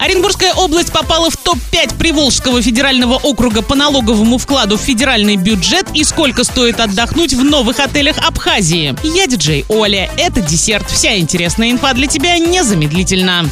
Оренбургская область попала в топ-5 Приволжского федерального округа по налоговому вкладу в федеральный бюджет и сколько стоит отдохнуть в новых отелях Абхазии. Я диджей Оля. Это десерт. Вся интересная инфа для тебя незамедлительно.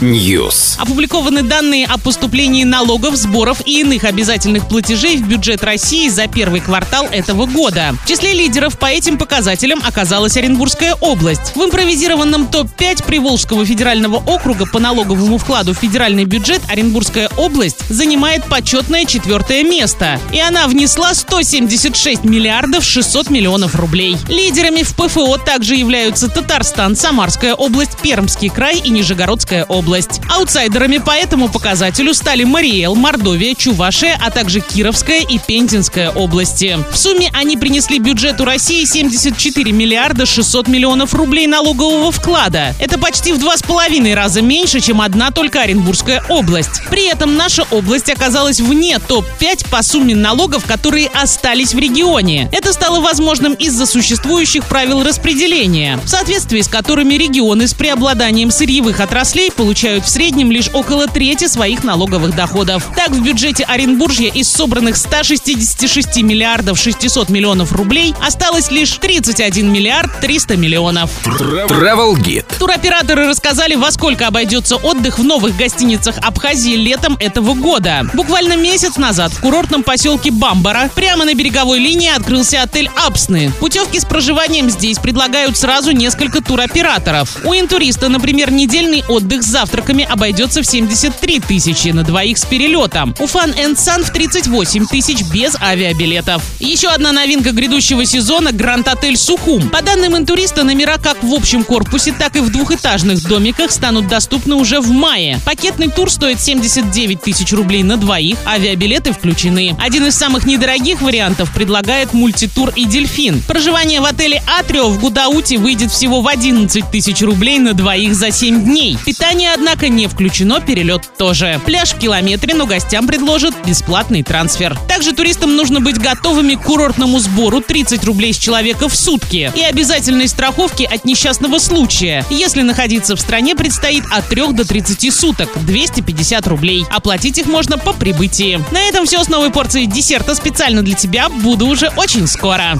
News. Опубликованы данные о поступлении налогов, сборов и иных обязательных платежей в бюджет России за первый квартал этого года. В числе лидеров по этим показателям оказалась Оренбургская область. В импровизированном топ-5 Приволжского федерального округа по налоговому вкладу в федеральный бюджет Оренбургская область занимает почетное четвертое место. И она внесла 176 миллиардов 600 миллионов рублей. Лидерами в ПФО также являются Татарстан, Самарская область, Пермский край и Нижегородская область. Аутсайдерами по этому показателю стали Мариэл, Мордовия, Чувашия, а также Кировская и Пензенская области. В сумме они принесли бюджету России 74 миллиарда 600 миллионов рублей налогового вклада. Это почти в два с половиной раза меньше, чем одна только Оренбургская область. При этом наша область оказалась вне топ-5 по сумме налогов, которые остались в регионе. Это стало возможным из-за существующих правил распределения, в соответствии с которыми регионы с преобладанием сырьевых отраслей получают в среднем лишь около трети своих налоговых доходов. Так, в бюджете Оренбуржья из собранных 166 миллиардов 600 миллионов рублей осталось лишь 31 миллиард 300 миллионов. Travel Guide. Туроператоры рассказали, во сколько обойдется отдых в новых гостиницах Абхазии летом этого года. Буквально месяц назад в курортном поселке Бамбара прямо на береговой линии открылся отель Апсны. Путевки с проживанием здесь предлагают сразу несколько туроператоров. У интуриста, например, недельный отдых с завтраками обойдется в 73 тысячи на двоих с перелетом. У and Sun в 38 тысяч без авиабилетов. Еще одна новинка грядущего сезона – Гранд Отель Сухум. По данным интуриста, номера как в общем корпусе, так и в двухэтажных домиках станут доступны уже в мае. Пакетный тур стоит 79 тысяч рублей на двоих, авиабилеты включены. Один из самых недорогих вариантов предлагает мультитур и дельфин. Проживание в отеле Атрио в Гудауте выйдет всего в 11 тысяч рублей на двоих за 7 дней. Питание, однако, не включено, перелет тоже. Пляж в километре, но гостям предложат бесплатный трансфер. Также туристам нужно быть готовыми к курортному сбору 30 рублей с человека в сутки и обязательной страховки от несчастного случая. Если находиться в стране предстоит от 3 до 30 суток, 250 рублей. Оплатить их можно по прибытии. На этом все с новой порцией десерта специально для тебя. Буду уже очень скоро.